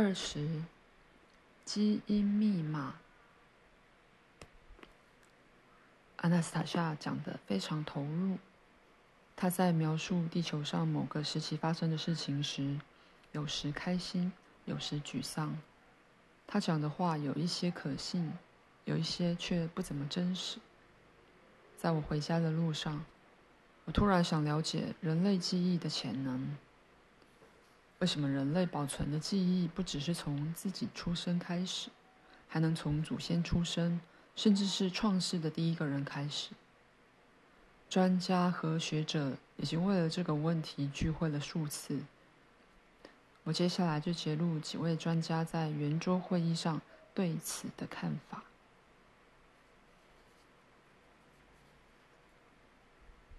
二十，基因密码。阿纳斯塔夏讲得非常投入。他在描述地球上某个时期发生的事情时，有时开心，有时沮丧。他讲的话有一些可信，有一些却不怎么真实。在我回家的路上，我突然想了解人类记忆的潜能。为什么人类保存的记忆不只是从自己出生开始，还能从祖先出生，甚至是创世的第一个人开始？专家和学者已经为了这个问题聚会了数次。我接下来就揭露几位专家在圆桌会议上对此的看法。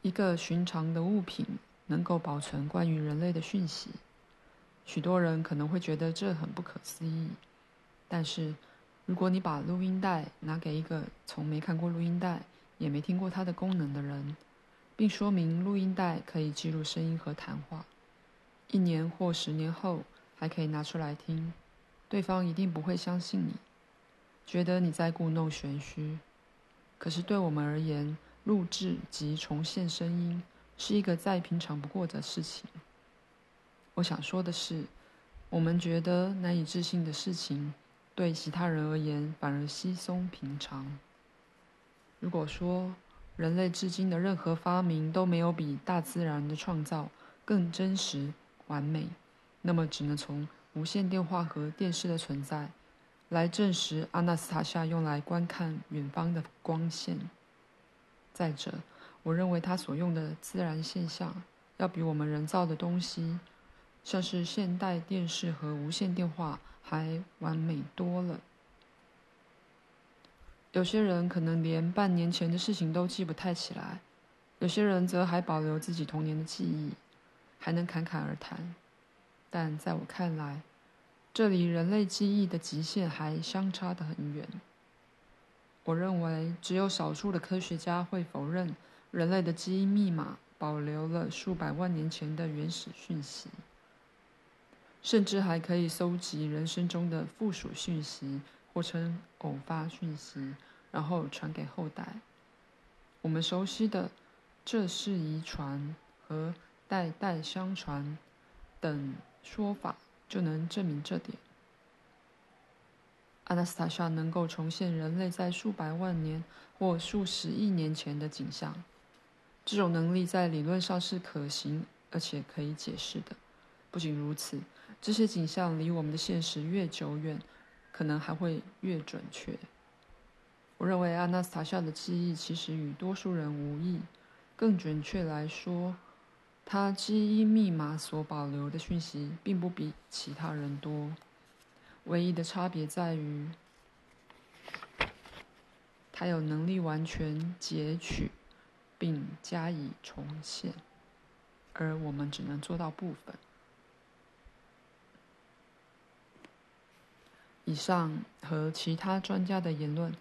一个寻常的物品能够保存关于人类的讯息。许多人可能会觉得这很不可思议，但是，如果你把录音带拿给一个从没看过录音带也没听过它的功能的人，并说明录音带可以记录声音和谈话，一年或十年后还可以拿出来听，对方一定不会相信你，觉得你在故弄玄虚。可是对我们而言，录制及重现声音是一个再平常不过的事情。我想说的是，我们觉得难以置信的事情，对其他人而言反而稀松平常。如果说人类至今的任何发明都没有比大自然的创造更真实完美，那么只能从无线电话和电视的存在来证实阿纳斯塔夏用来观看远方的光线。再者，我认为他所用的自然现象要比我们人造的东西。像是现代电视和无线电话还完美多了。有些人可能连半年前的事情都记不太起来，有些人则还保留自己童年的记忆，还能侃侃而谈。但在我看来，这离人类记忆的极限还相差得很远。我认为，只有少数的科学家会否认人类的基因密码保留了数百万年前的原始讯息。甚至还可以搜集人生中的附属讯息，或称偶发讯息，然后传给后代。我们熟悉的“这是遗传”和“代代相传”等说法，就能证明这点。阿纳斯塔夏能够重现人类在数百万年或数十亿年前的景象，这种能力在理论上是可行而且可以解释的。不仅如此，这些景象离我们的现实越久远，可能还会越准确。我认为阿纳斯塔夏的记忆其实与多数人无异，更准确来说，他基因密码所保留的讯息并不比其他人多。唯一的差别在于，他有能力完全截取并加以重现，而我们只能做到部分。以上和其他专家的言论，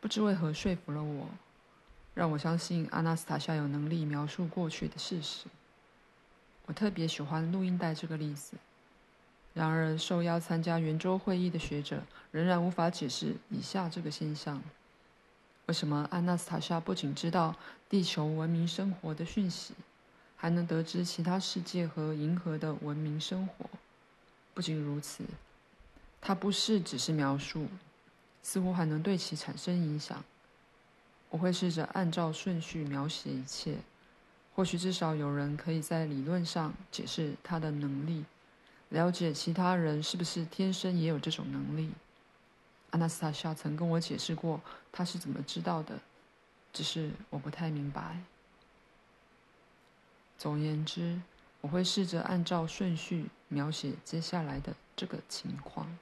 不知为何说服了我，让我相信阿纳斯塔夏有能力描述过去的事实。我特别喜欢录音带这个例子。然而，受邀参加圆桌会议的学者仍然无法解释以下这个现象：为什么阿纳斯塔夏不仅知道地球文明生活的讯息，还能得知其他世界和银河的文明生活？不仅如此。它不是只是描述，似乎还能对其产生影响。我会试着按照顺序描写一切，或许至少有人可以在理论上解释他的能力，了解其他人是不是天生也有这种能力。阿纳斯塔夏曾跟我解释过他是怎么知道的，只是我不太明白。总言之，我会试着按照顺序描写接下来的这个情况。